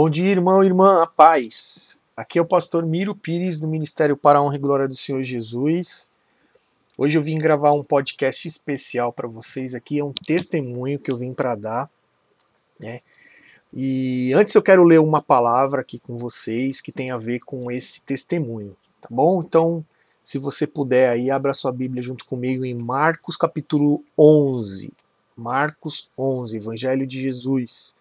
Bom dia, irmão e irmã, a paz. Aqui é o pastor Miro Pires, do Ministério para a Honra e Glória do Senhor Jesus. Hoje eu vim gravar um podcast especial para vocês aqui, é um testemunho que eu vim para dar, né? E antes eu quero ler uma palavra aqui com vocês que tem a ver com esse testemunho, tá bom? Então, se você puder aí, abra sua Bíblia junto comigo em Marcos capítulo 11. Marcos 11, Evangelho de Jesus.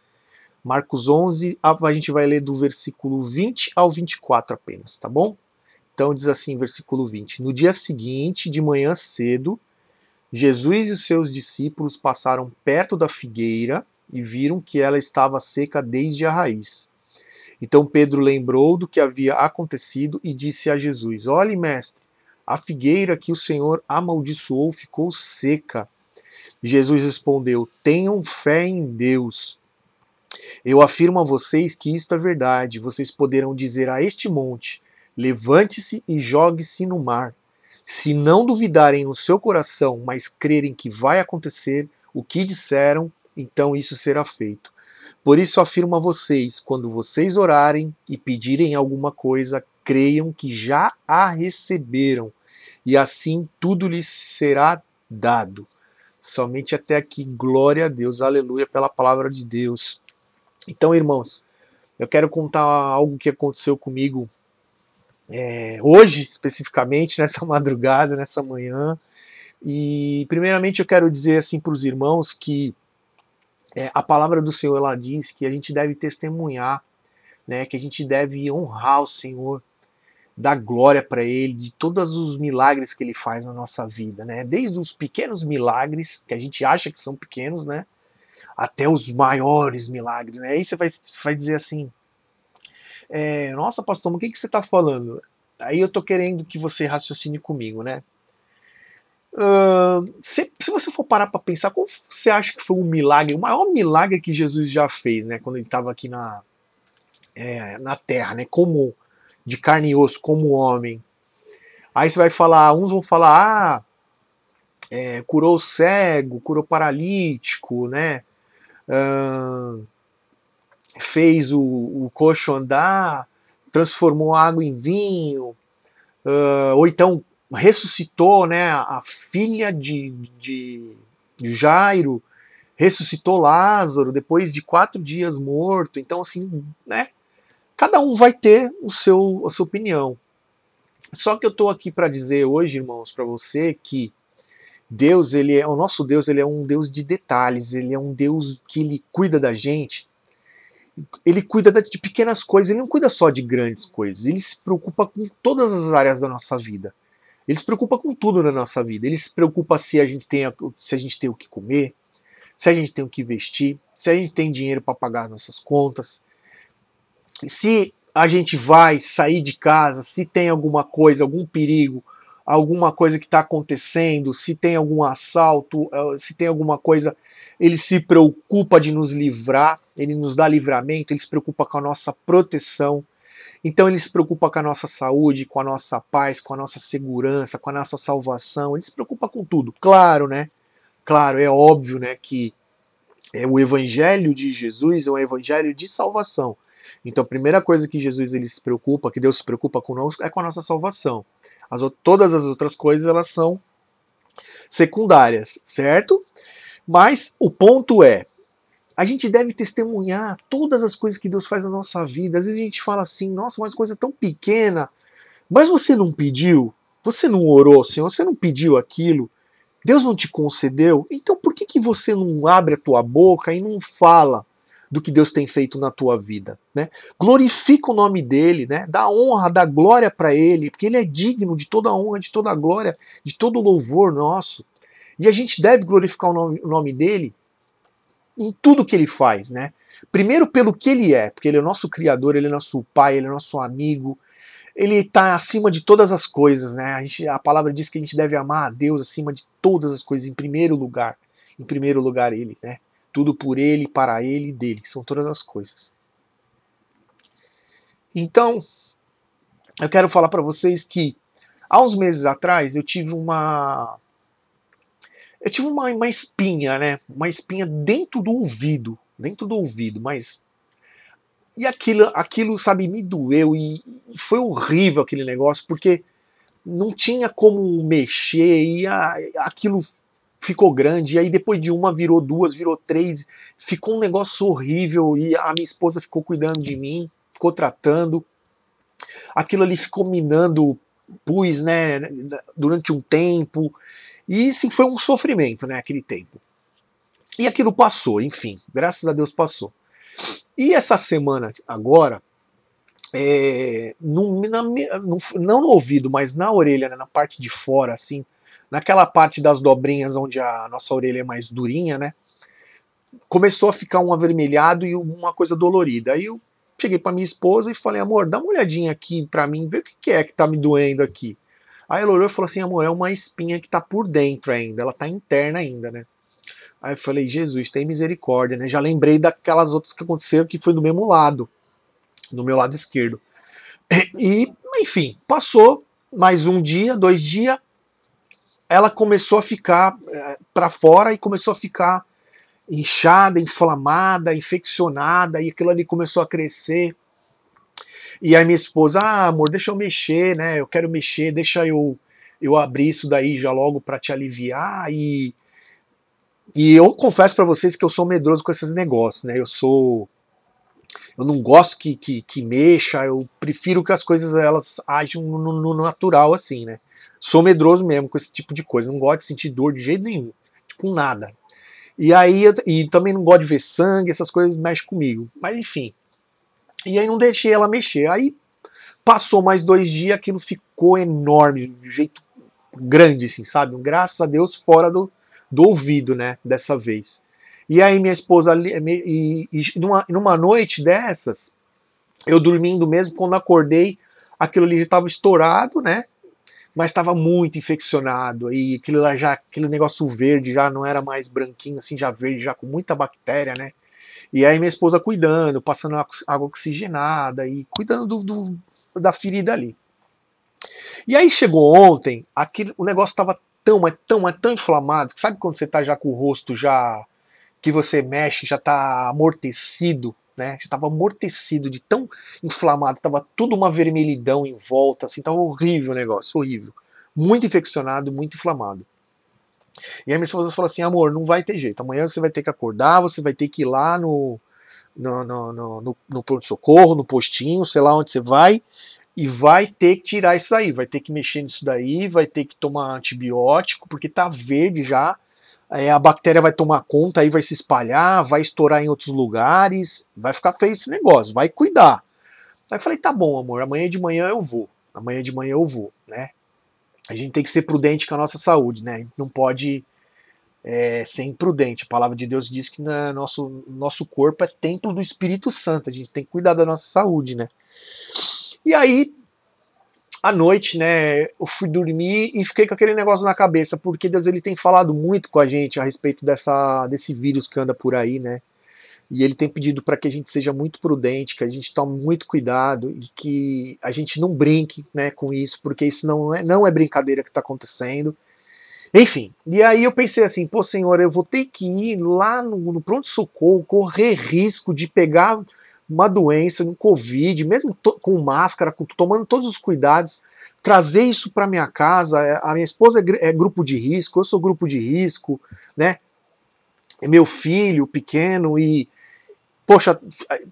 Marcos 11, a gente vai ler do versículo 20 ao 24 apenas, tá bom? Então diz assim, versículo 20: No dia seguinte, de manhã cedo, Jesus e os seus discípulos passaram perto da figueira e viram que ela estava seca desde a raiz. Então Pedro lembrou do que havia acontecido e disse a Jesus: Olhe, mestre, a figueira que o Senhor amaldiçoou ficou seca. Jesus respondeu: Tenham fé em Deus. Eu afirmo a vocês que isto é verdade. Vocês poderão dizer a este monte: levante-se e jogue-se no mar. Se não duvidarem no seu coração, mas crerem que vai acontecer o que disseram, então isso será feito. Por isso afirmo a vocês: quando vocês orarem e pedirem alguma coisa, creiam que já a receberam, e assim tudo lhes será dado. Somente até aqui, glória a Deus, aleluia, pela palavra de Deus. Então, irmãos, eu quero contar algo que aconteceu comigo é, hoje, especificamente, nessa madrugada, nessa manhã. E, primeiramente, eu quero dizer assim para os irmãos que é, a palavra do Senhor ela diz que a gente deve testemunhar, né, que a gente deve honrar o Senhor, dar glória para Ele, de todos os milagres que Ele faz na nossa vida, né? Desde os pequenos milagres que a gente acha que são pequenos, né? Até os maiores milagres. Né? Aí você vai, vai dizer assim: é, Nossa, pastor, mas o que, que você está falando? Aí eu estou querendo que você raciocine comigo, né? Uh, se, se, você for parar para pensar, qual você acha que foi o milagre, o maior milagre que Jesus já fez, né? Quando ele estava aqui na, é, na Terra, né? Como de carne e osso, como homem. Aí você vai falar, uns vão falar, ah, é, curou o cego, curou paralítico, né? Fez o, o coxo andar, transformou água em vinho, uh, ou então ressuscitou né, a filha de, de Jairo, ressuscitou Lázaro depois de quatro dias morto. Então, assim, né? Cada um vai ter o seu, a sua opinião. Só que eu estou aqui para dizer hoje, irmãos, para você que Deus, ele é o nosso Deus, ele é um Deus de detalhes, ele é um Deus que ele cuida da gente. Ele cuida de pequenas coisas, ele não cuida só de grandes coisas, ele se preocupa com todas as áreas da nossa vida. Ele se preocupa com tudo na nossa vida. Ele se preocupa se a gente tem, se a gente tem o que comer, se a gente tem o que vestir, se a gente tem dinheiro para pagar nossas contas, se a gente vai sair de casa, se tem alguma coisa, algum perigo, alguma coisa que está acontecendo, se tem algum assalto, eh, se tem alguma coisa, ele se preocupa de nos livrar, ele nos dá livramento, ele se preocupa com a nossa proteção. Então ele se preocupa com a nossa saúde, com a nossa paz, com a nossa segurança, com a nossa salvação. Ele se preocupa com tudo. Claro, né? Claro, é óbvio, né, que é o evangelho de Jesus é um evangelho de salvação. Então, a primeira coisa que Jesus ele se preocupa, que Deus se preocupa conosco, é com a nossa salvação. As, todas as outras coisas elas são secundárias, certo? Mas o ponto é, a gente deve testemunhar todas as coisas que Deus faz na nossa vida. Às vezes a gente fala assim, nossa, mas coisa tão pequena. Mas você não pediu? Você não orou, Senhor? Você não pediu aquilo? Deus não te concedeu? Então por que, que você não abre a tua boca e não fala? Do que Deus tem feito na tua vida, né? Glorifica o nome dele, né? Dá honra, dá glória para ele, porque ele é digno de toda honra, de toda glória, de todo o louvor nosso. E a gente deve glorificar o nome, o nome dele em tudo que ele faz, né? Primeiro pelo que ele é, porque ele é o nosso criador, ele é nosso pai, ele é nosso amigo. Ele está acima de todas as coisas, né? A, gente, a palavra diz que a gente deve amar a Deus acima de todas as coisas, em primeiro lugar. Em primeiro lugar, ele, né? Tudo por ele, para ele e dele. São todas as coisas. Então, eu quero falar para vocês que há uns meses atrás eu tive uma eu tive uma, uma espinha, né? Uma espinha dentro do ouvido, dentro do ouvido, mas e aquilo, aquilo, sabe, me doeu e foi horrível aquele negócio, porque não tinha como mexer e a, aquilo ficou grande. E aí depois de uma virou duas, virou três, ficou um negócio horrível e a minha esposa ficou cuidando de mim, ficou tratando. Aquilo ali ficou minando pus, né, durante um tempo. E sim, foi um sofrimento, né, aquele tempo. E aquilo passou, enfim, graças a Deus passou. E essa semana agora, é, no, na, no, não no ouvido, mas na orelha, né, na parte de fora, assim, naquela parte das dobrinhas onde a nossa orelha é mais durinha, né? Começou a ficar um avermelhado e uma coisa dolorida. Aí eu cheguei para minha esposa e falei, amor, dá uma olhadinha aqui para mim, vê o que, é que tá me doendo aqui. Aí ela olhou e falou assim, amor, é uma espinha que tá por dentro ainda, ela tá interna ainda, né? Aí eu falei, Jesus, tem misericórdia, né? Já lembrei daquelas outras que aconteceram que foi do mesmo lado, no meu lado esquerdo. E, enfim, passou mais um dia, dois dias, ela começou a ficar eh, para fora e começou a ficar inchada, inflamada, infeccionada, e aquilo ali começou a crescer. E aí minha esposa, ah, amor, deixa eu mexer, né? Eu quero mexer, deixa eu eu abrir isso daí já logo para te aliviar e e eu confesso para vocês que eu sou medroso com esses negócios, né? Eu sou. Eu não gosto que, que, que mexa, eu prefiro que as coisas elas ajam no, no, natural, assim, né? Sou medroso mesmo com esse tipo de coisa, não gosto de sentir dor de jeito nenhum, tipo nada. E aí, e também não gosto de ver sangue, essas coisas mexem comigo. Mas enfim. E aí não deixei ela mexer. Aí passou mais dois dias, aquilo ficou enorme, de jeito grande, assim, sabe? Graças a Deus, fora do, do ouvido, né, dessa vez. E aí minha esposa, e, e numa, numa noite dessas, eu dormindo mesmo, quando acordei, aquilo ali já estava estourado, né, mas estava muito infeccionado, e aquilo lá já, aquele negócio verde já não era mais branquinho, assim, já verde, já com muita bactéria, né, e aí minha esposa cuidando, passando água oxigenada e cuidando do, do, da ferida ali. E aí chegou ontem, aquele, o negócio estava tão, é tão, é tão inflamado. Sabe quando você tá já com o rosto já que você mexe, já tá amortecido, né? Estava amortecido de tão inflamado, tava tudo uma vermelhidão em volta, assim, tava horrível o negócio, horrível. Muito infeccionado, muito inflamado. E aí minha esposa falou assim, amor, não vai ter jeito, amanhã você vai ter que acordar, você vai ter que ir lá no, no, no, no, no pronto-socorro, no postinho, sei lá onde você vai, e vai ter que tirar isso daí, vai ter que mexer nisso daí, vai ter que tomar antibiótico, porque tá verde já. É, a bactéria vai tomar conta, aí vai se espalhar, vai estourar em outros lugares, vai ficar feio esse negócio, vai cuidar. Aí eu falei, tá bom, amor, amanhã de manhã eu vou. Amanhã de manhã eu vou, né? A gente tem que ser prudente com a nossa saúde, né? Não pode é, ser imprudente. A palavra de Deus diz que na, nosso, nosso corpo é templo do Espírito Santo. A gente tem que cuidar da nossa saúde, né? E aí, à noite, né, eu fui dormir e fiquei com aquele negócio na cabeça, porque Deus ele tem falado muito com a gente a respeito dessa, desse vírus que anda por aí, né? E ele tem pedido para que a gente seja muito prudente, que a gente tome muito cuidado e que a gente não brinque né, com isso, porque isso não é, não é brincadeira que está acontecendo. Enfim, e aí eu pensei assim, pô, senhor, eu vou ter que ir lá no, no pronto-socorro, correr risco de pegar uma doença, um Covid, mesmo com máscara, com, tomando todos os cuidados, trazer isso para minha casa. É, a minha esposa é, é, grupo de risco, eu sou grupo de risco, né? É meu filho pequeno e poxa,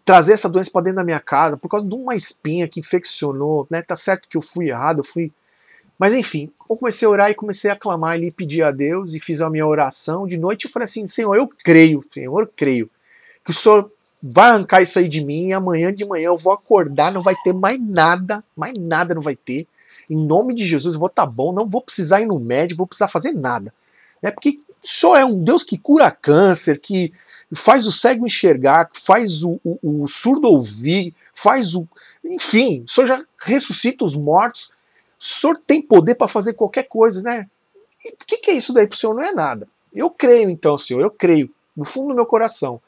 trazer essa doença para dentro da minha casa por causa de uma espinha que infeccionou, né? Tá certo que eu fui errado, eu fui mas enfim, eu comecei a orar e comecei a clamar e pedir a Deus e fiz a minha oração de noite e falei assim: Senhor, eu creio, Senhor, eu creio que o Senhor vai arrancar isso aí de mim e amanhã de manhã eu vou acordar, não vai ter mais nada, mais nada não vai ter. Em nome de Jesus eu vou estar tá bom, não vou precisar ir no médico, vou precisar fazer nada. É porque só é um Deus que cura câncer, que faz o cego enxergar, faz o, o, o surdo ouvir, faz o. Enfim, o Senhor já ressuscita os mortos. O Senhor tem poder para fazer qualquer coisa, né? o que, que é isso daí para o Senhor? Não é nada. Eu creio então, Senhor, eu creio, no fundo do meu coração.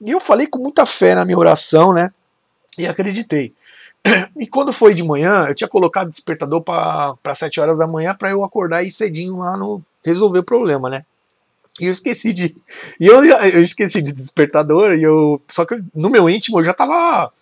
E eu falei com muita fé na minha oração, né? E acreditei. E quando foi de manhã, eu tinha colocado despertador para 7 horas da manhã para eu acordar e cedinho lá no resolver o problema, né? E eu esqueci de. E eu, eu esqueci de despertador, e eu. Só que no meu íntimo eu já tava.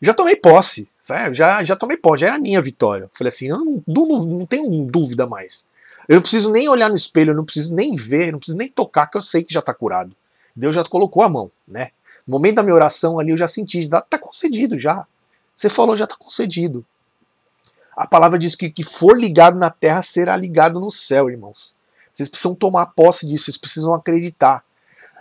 Já tomei posse, sabe? Já, já tomei posse, já era minha vitória. Falei assim, eu não, não, não tenho dúvida mais. Eu não preciso nem olhar no espelho, eu não preciso nem ver, não preciso nem tocar, que eu sei que já tá curado. Deus já colocou a mão, né? No momento da minha oração ali eu já senti, já tá concedido já. Você falou, já tá concedido. A palavra diz que que for ligado na terra será ligado no céu, irmãos. Vocês precisam tomar posse disso, vocês precisam acreditar.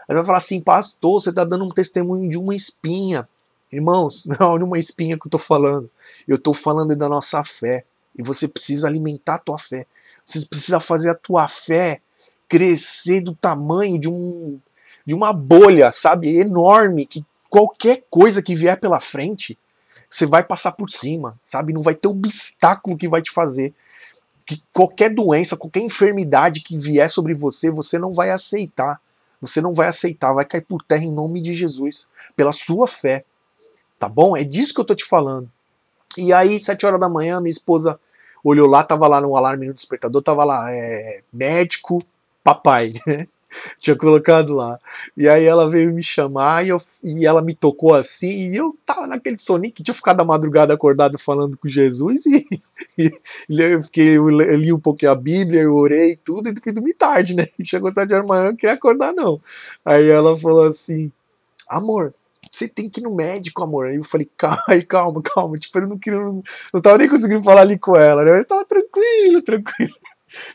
Aí vai falar assim, pastor, você está dando um testemunho de uma espinha. Irmãos, não é uma espinha que eu estou falando. Eu estou falando da nossa fé. E você precisa alimentar a tua fé. Você precisa fazer a tua fé crescer do tamanho de um de uma bolha, sabe, enorme, que qualquer coisa que vier pela frente, você vai passar por cima, sabe? Não vai ter obstáculo que vai te fazer que qualquer doença, qualquer enfermidade que vier sobre você, você não vai aceitar. Você não vai aceitar, vai cair por terra em nome de Jesus, pela sua fé. Tá bom? É disso que eu tô te falando. E aí, sete horas da manhã, minha esposa olhou lá, tava lá no alarme no despertador, tava lá, é, médico, papai, né? tinha colocado lá. E aí ela veio me chamar e, eu, e ela me tocou assim, e eu tava naquele soninho que tinha ficado a madrugada acordado falando com Jesus, e, e eu, fiquei, eu li um pouquinho a Bíblia, eu orei tudo, e fui dormir tarde, né? Chegou sete horas da manhã, eu não queria acordar, não. Aí ela falou assim, amor, você tem que ir no médico, amor. Aí eu falei, calma, calma, calma. Tipo, eu não queria, não, não tava nem conseguindo falar ali com ela, né? Eu tava tranquilo, tranquilo.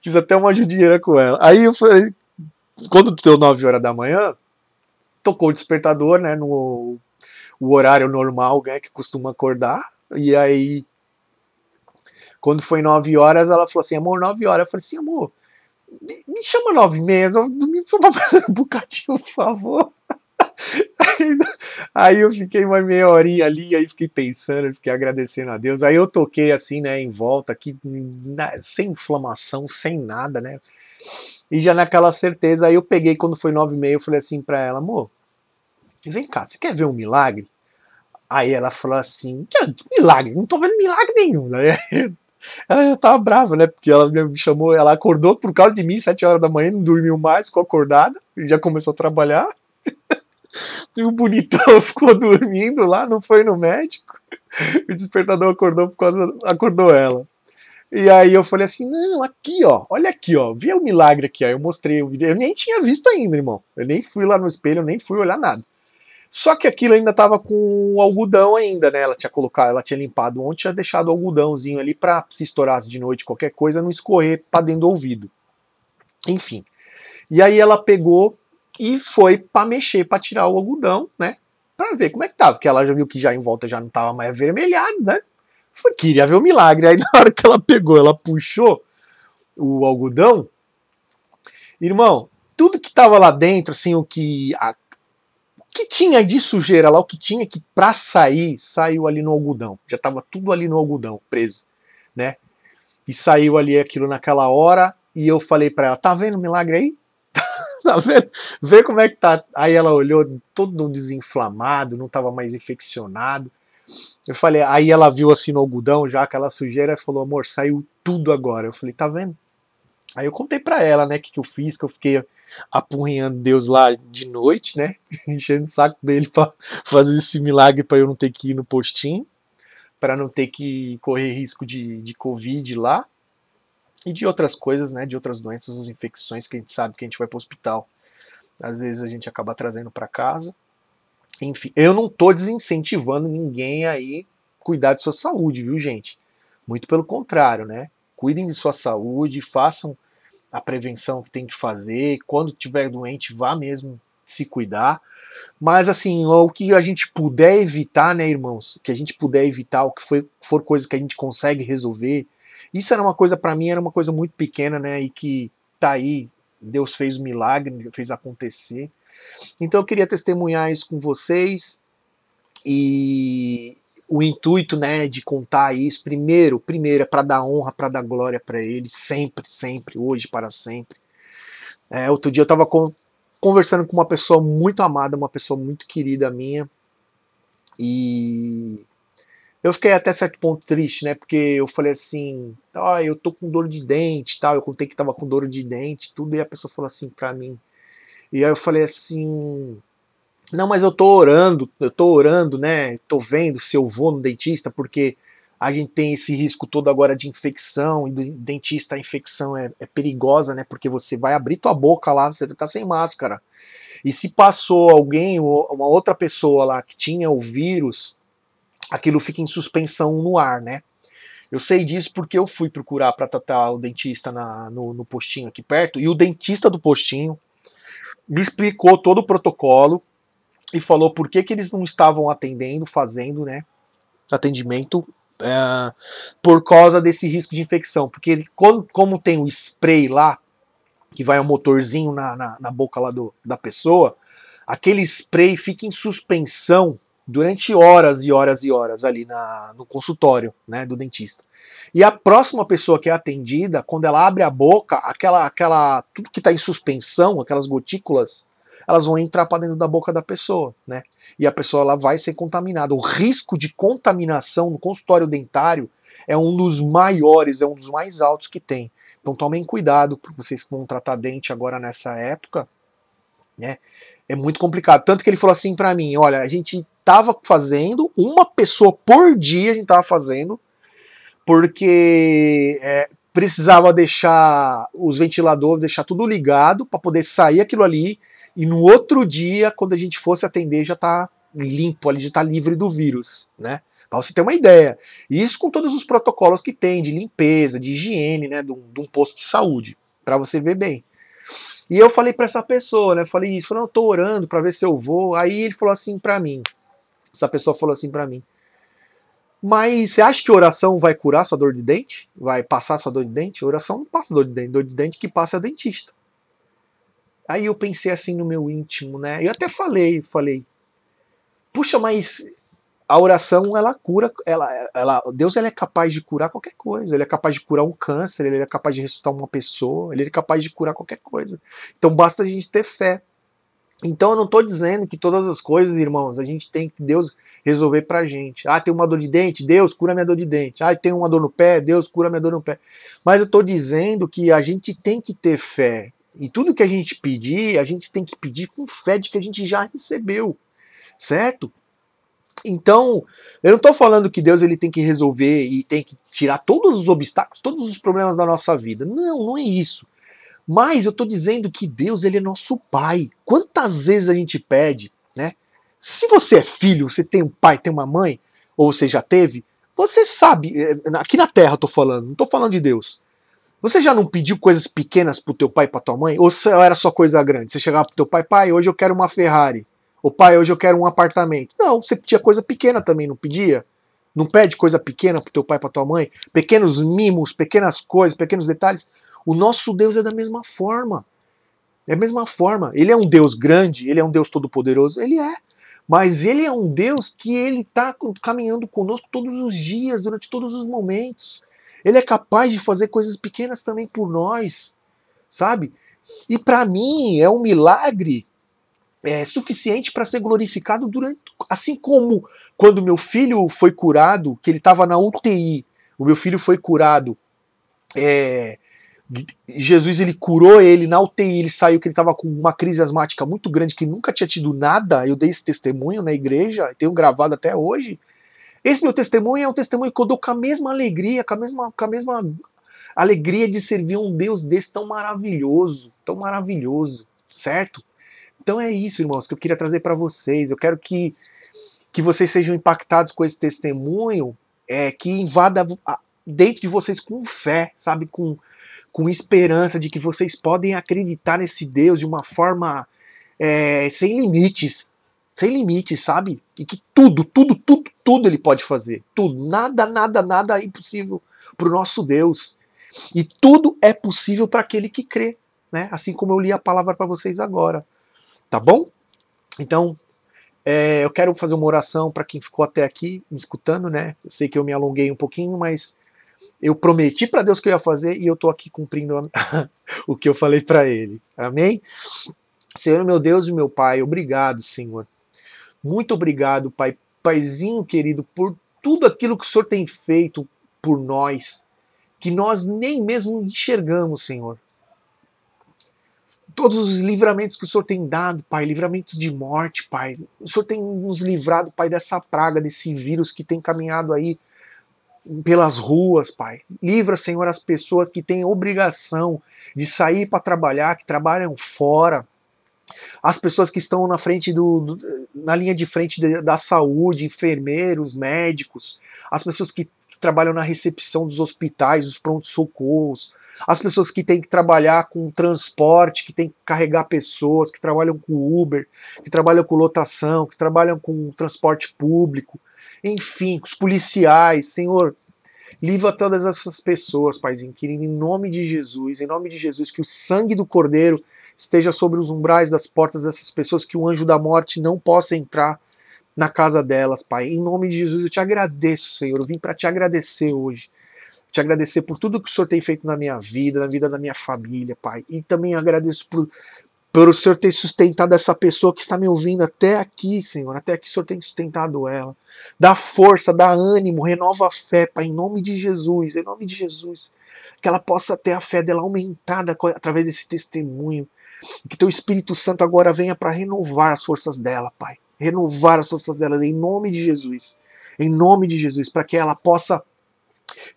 Fiz até uma judiadeira com ela. Aí eu falei, quando deu 9 horas da manhã, tocou o despertador, né, no o horário normal, né, que costuma acordar, e aí quando foi 9 horas, ela falou assim, amor, 9 horas, eu falei assim, amor, me, chama 9 e meia, domingo só pra fazer um bocadinho, por favor. Aí, aí, eu fiquei uma meia horinha ali, aí fiquei pensando, fiquei agradecendo a Deus. Aí eu toquei assim, né, em volta, aqui, sem inflamação, sem nada, né? E já naquela certeza, aí eu peguei quando foi nove e meia, eu falei assim para ela, amor, vem cá, você quer ver um milagre? Aí ela falou assim, que milagre? Não tô vendo milagre nenhum? Ela já tava brava, né? Porque ela me chamou, ela acordou por causa de mim, sete horas da manhã, não dormiu mais, ficou acordada, já começou a trabalhar. E o bonitão ficou dormindo lá, não foi no médico. O despertador acordou por causa, acordou ela. E aí eu falei assim, não, aqui ó, olha aqui ó, vê o milagre aqui, ó. Eu mostrei o vídeo, eu nem tinha visto ainda, irmão. Eu nem fui lá no espelho, nem fui olhar nada. Só que aquilo ainda tava com algodão ainda, né? Ela tinha colocado, ela tinha limpado ontem, tinha deixado o algodãozinho ali pra se estourasse de noite qualquer coisa, não escorrer pra dentro do ouvido. Enfim. E aí ela pegou e foi para mexer, para tirar o algodão, né? Pra ver como é que tava, porque ela já viu que já em volta já não tava mais avermelhado, né? Foi, queria ver o milagre. Aí na hora que ela pegou, ela puxou o algodão. Irmão, tudo que tava lá dentro, assim, o que. A, o que tinha de sujeira lá, o que tinha que pra sair, saiu ali no algodão. Já tava tudo ali no algodão, preso, né? E saiu ali aquilo naquela hora. E eu falei para ela: tá vendo o milagre aí? tá vendo? Vê como é que tá. Aí ela olhou todo desinflamado, não tava mais infeccionado. Eu falei, aí ela viu assim no algodão já aquela sujeira e falou, amor, saiu tudo agora. Eu falei, tá vendo? Aí eu contei para ela, né, o que, que eu fiz, que eu fiquei apurrinhando Deus lá de noite, né, enchendo o saco dele para fazer esse milagre para eu não ter que ir no postinho, para não ter que correr risco de, de Covid lá e de outras coisas, né, de outras doenças, infecções que a gente sabe que a gente vai para o hospital. Às vezes a gente acaba trazendo para casa. Enfim, eu não estou desincentivando ninguém aí cuidar de sua saúde, viu, gente? Muito pelo contrário, né? Cuidem de sua saúde, façam a prevenção que tem que fazer. Quando tiver doente, vá mesmo se cuidar. Mas assim, o que a gente puder evitar, né, irmãos? Que a gente puder evitar, o que foi, for coisa que a gente consegue resolver. Isso era uma coisa para mim, era uma coisa muito pequena, né? E que tá aí, Deus fez o milagre, fez acontecer. Então eu queria testemunhar isso com vocês e o intuito, né, de contar isso, primeiro, primeiro é para dar honra, para dar glória para ele, sempre, sempre, hoje para sempre. É, outro dia eu estava conversando com uma pessoa muito amada, uma pessoa muito querida minha, e eu fiquei até certo ponto triste, né? Porque eu falei assim, ah, eu tô com dor de dente, tal. Eu contei que tava com dor de dente, tudo, e a pessoa falou assim para mim, E aí eu falei assim: não, mas eu tô orando, eu tô orando, né? Tô vendo se eu vou no dentista, porque a gente tem esse risco todo agora de infecção, e do dentista a infecção é, é, perigosa, né? Porque você vai abrir tua boca lá, você tá sem máscara. E se passou alguém, uma outra pessoa lá que tinha o vírus, aquilo fica em suspensão no ar, né? Eu sei disso porque eu fui procurar para tratar o dentista na, no, no postinho aqui perto, e o dentista do postinho me explicou todo o protocolo e falou por que, que eles não estavam atendendo, fazendo, né? Atendimento é, por causa desse risco de infecção. Porque ele, como, como, tem o spray lá, que vai um motorzinho na, na, na boca lá do, da pessoa, aquele spray fica em suspensão durante horas e horas e horas ali na, no consultório né, do dentista. E a próxima pessoa que é atendida, quando ela abre a boca, aquela, aquela tudo que está em suspensão, aquelas gotículas, elas vão entrar para dentro da boca da pessoa, né? E a pessoa ela vai ser contaminada. O risco de contaminação no consultório dentário é um dos maiores, é um dos mais altos que tem. Então tomem cuidado para vocês que vão tratar dente agora nessa época, né? É muito complicado. Tanto que ele falou assim para mim, olha, a gente tava fazendo uma pessoa por dia, a gente tava fazendo, porque é, precisava deixar os ventiladores, deixar tudo ligado para poder sair aquilo ali e no outro dia, quando a gente fosse atender, já está limpo ali, já está livre do vírus, né? Para você ter uma ideia. E isso com todos os protocolos que tem de limpeza, de higiene, né, de um, de um posto de saúde, para você ver bem. E eu falei para essa pessoa, né, falei isso, falei, eu tô orando para ver se eu vou. Aí ele falou assim para mim, essa pessoa falou assim para mim, mas você acha que oração vai curar sua dor de dente? Vai passar sua dor de dente? Oração não passa dor de dente, dor de dente que passa é dentista. Aí eu pensei assim no meu íntimo, né? Eu até falei, falei, puxa, mas a oração ela cura, ela, ela, Deus ela é capaz de curar qualquer coisa. Ele é capaz de curar um câncer, ele é capaz de ressuscitar uma pessoa, ele é capaz de curar qualquer coisa. Então basta a gente ter fé. Então eu não estou dizendo que todas as coisas, irmãos, a gente tem que Deus resolver pra gente. Ah, tem uma dor de dente, Deus cura minha dor de dente. Ah, tem uma dor no pé, Deus cura minha dor no pé. Mas eu estou dizendo que a gente tem que ter fé. E tudo que a gente pedir, a gente tem que pedir com fé de que a gente já recebeu, certo? Então, eu não estou falando que Deus ele tem que resolver e tem que tirar todos os obstáculos, todos os problemas da nossa vida. Não, não é isso. Mas eu estou dizendo que Deus ele é nosso pai. Quantas vezes a gente pede, né? Se você é filho, você tem um pai, tem uma mãe, ou você já teve, você sabe, eh, aqui na terra eu estou falando, não estou falando de Deus. Você já não pediu coisas pequenas pro teu pai e pra tua mãe? Ou era só coisa grande? Você chegava pro teu pai, pai, hoje eu quero uma Ferrari. Ou pai, hoje eu quero um apartamento. Não, você pedia coisa pequena também, não pedia? Não pede coisa pequena pro teu pai pra tua mãe? Pequenos mimos, pequenas coisas, pequenos detalhes. O nosso Deus é da mesma forma. É a mesma forma. Ele é um Deus grande, ele é um Deus todo-poderoso, ele é. Mas ele é um Deus que ele está caminhando conosco todos os dias, durante todos os momentos. Ele é capaz de fazer coisas pequenas também por nós, sabe? E para mim é um milagre é, suficiente para ser glorificado durante, assim como quando meu filho foi curado, que ele estava na UTI, o meu filho foi curado, é, Jesus ele curou ele na UTI, ele saiu que ele estava com uma crise asmática muito grande que nunca tinha tido nada. Eu dei esse testemunho na igreja, tenho gravado até hoje. Esse meu testemunho é um testemunho que eu dou com a mesma alegria, com a mesma, com a mesma alegria de servir um Deus desse tão maravilhoso, tão maravilhoso, certo? Então é isso, irmãos, que eu queria trazer para vocês. Eu quero que, que vocês sejam impactados com esse testemunho, é, que invada dentro de vocês com fé, sabe? Com, com esperança de que vocês podem acreditar nesse Deus de uma forma é, sem limites, sem limites, sabe? E que tudo, tudo, tudo, tudo ele pode fazer. Tudo. Nada, nada, nada é impossível para o nosso Deus. E tudo é possível para aquele que crê. Né? Assim como eu li a palavra para vocês agora. Tá bom? Então, é, eu quero fazer uma oração para quem ficou até aqui me escutando, né? Eu sei que eu me alonguei um pouquinho, mas eu prometi para Deus que eu ia fazer e eu estou aqui cumprindo o que eu falei para Ele. Amém? Senhor, meu Deus e meu Pai, obrigado, Senhor, muito obrigado, Pai, Paizinho querido, por tudo aquilo que o Senhor tem feito por nós, que nós nem mesmo enxergamos, Senhor. Todos os livramentos que o Senhor tem dado, Pai, livramentos de morte, Pai. O Senhor tem nos livrado, Pai, dessa praga, desse vírus que tem caminhado aí pelas ruas, Pai. Livra, Senhor, as pessoas que têm obrigação de sair para trabalhar, que trabalham fora. As pessoas que estão na frente do, do na linha de frente da saúde, enfermeiros, médicos, as pessoas que trabalham na recepção dos hospitais, dos prontos-socorros, as pessoas que têm que trabalhar com transporte, que têm que carregar pessoas, que trabalham com Uber, que trabalham com lotação, que trabalham com transporte público, enfim, os policiais, Senhor, livra todas essas pessoas, Paizinho, querido, em nome de Jesus, em nome de Jesus, que o sangue do Cordeiro esteja sobre os umbrais das portas dessas pessoas, que o anjo da morte não possa entrar na casa delas, Pai. Em nome de Jesus, eu te agradeço, Senhor. Eu vim para te agradecer hoje. Te agradecer por tudo que o Senhor tem feito na minha vida, na vida da minha família, Pai. E também agradeço por, por o Senhor ter sustentado essa pessoa que está me ouvindo até aqui, Senhor. Até aqui o Senhor tem sustentado ela. Dá força, dá ânimo, renova a fé, Pai, em nome de Jesus, em nome de Jesus. Que ela possa ter a fé dela aumentada através desse testemunho. Que teu Espírito Santo agora venha para renovar as forças dela, Pai renovar as forças dela em nome de Jesus. Em nome de Jesus, para que ela possa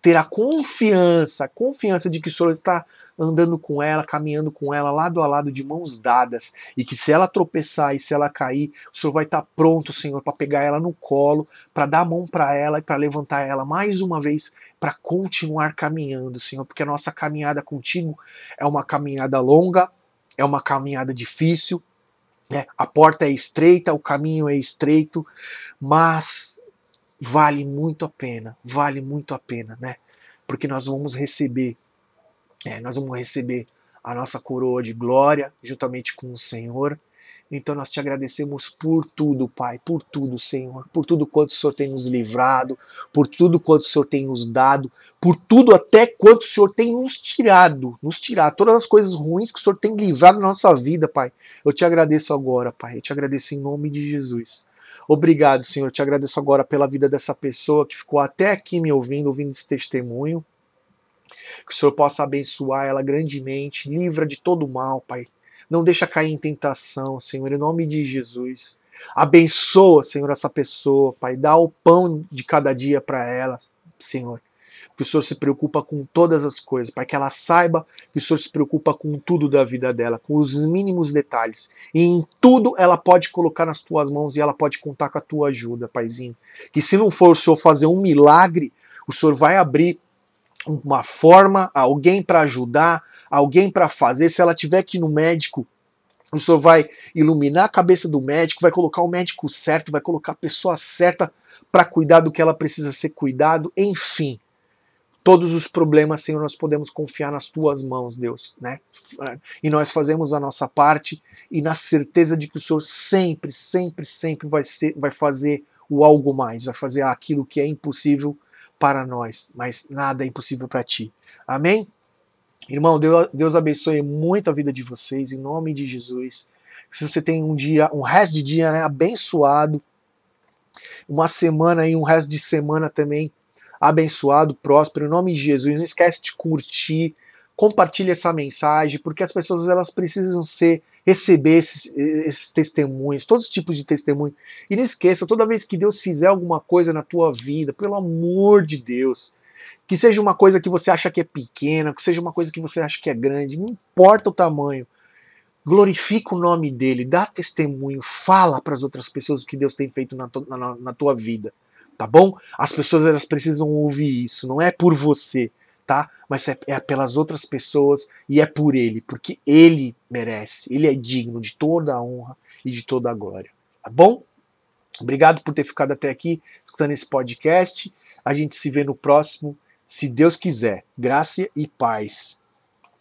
ter a confiança, a confiança de que o Senhor está andando com ela, caminhando com ela, lado a lado, de mãos dadas, e que se ela tropeçar e se ela cair, o Senhor vai estar pronto, Senhor, para pegar ela no colo, para dar a mão para ela e para levantar ela mais uma vez, para continuar caminhando, Senhor, porque a nossa caminhada contigo é uma caminhada longa, é uma caminhada difícil, né? A porta é estreita, o caminho é estreito, mas vale muito a pena, vale muito a pena, né? Porque nós vamos receber, é, nós vamos receber a nossa coroa de glória juntamente com o Senhor então nós te agradecemos por tudo, Pai, por tudo, Senhor, por tudo quanto o Senhor tem nos livrado, por tudo quanto o Senhor tem nos dado, por tudo até quanto o Senhor tem nos tirado, nos tirado, todas as coisas ruins que o Senhor tem livrado na nossa vida, Pai. Eu te agradeço agora, Pai, eu te agradeço em nome de Jesus. Obrigado, Senhor, eu te agradeço agora pela vida dessa pessoa que ficou até aqui me ouvindo, ouvindo esse testemunho. Que o Senhor possa abençoar ela grandemente, livra de todo mal, Pai. Não deixa cair em tentação, Senhor, em nome de Jesus. Abençoa, Senhor, essa pessoa, Pai. Dá o pão de cada dia para ela, Senhor. Que o Senhor se preocupa com todas as coisas, Pai. Que ela saiba que o Senhor se preocupa com tudo da vida dela, com os mínimos detalhes. E em tudo ela pode colocar nas tuas mãos e ela pode contar com a tua ajuda, Paizinho. Que se não for o Senhor fazer um milagre, o Senhor vai abrir uma forma, alguém para ajudar, alguém para fazer. Se ela tiver que ir no médico, o senhor vai iluminar a cabeça do médico, vai colocar o médico certo, vai colocar a pessoa certa para cuidar do que ela precisa ser cuidado, enfim. Todos os problemas, Senhor, nós podemos confiar nas tuas mãos, Deus, né? E nós fazemos a nossa parte e na certeza de que o Senhor sempre, sempre, sempre vai ser, vai fazer o algo mais, vai fazer aquilo que é impossível para nós, mas nada é impossível para ti. Amém? Irmão, Deus abençoe muito a vida de vocês, em nome de Jesus. Se você tem um dia, um resto de dia né, abençoado, uma semana e um resto de semana também abençoado, próspero, em nome de Jesus. Não esquece de curtir, compartilhe essa mensagem, porque as pessoas elas precisam ser receber esses, esses, testemunhos, todos os tipos de testemunho. E não esqueça, toda vez que Deus fizer alguma coisa na tua vida, pelo amor de Deus, que seja uma coisa que você acha que é pequena, que seja uma coisa que você acha que é grande, não importa o tamanho. Glorifica o nome dele, dá testemunho, fala para as outras pessoas o que Deus tem feito na, na, na tua vida, tá bom? As pessoas elas precisam ouvir isso, não é por você, tá? Mas é, é pelas outras pessoas e é por ele, porque ele merece, ele é digno de toda a honra e de toda a glória, tá bom? Obrigado por ter ficado até aqui escutando esse podcast. A gente se vê no próximo, se Deus quiser. Graça e paz.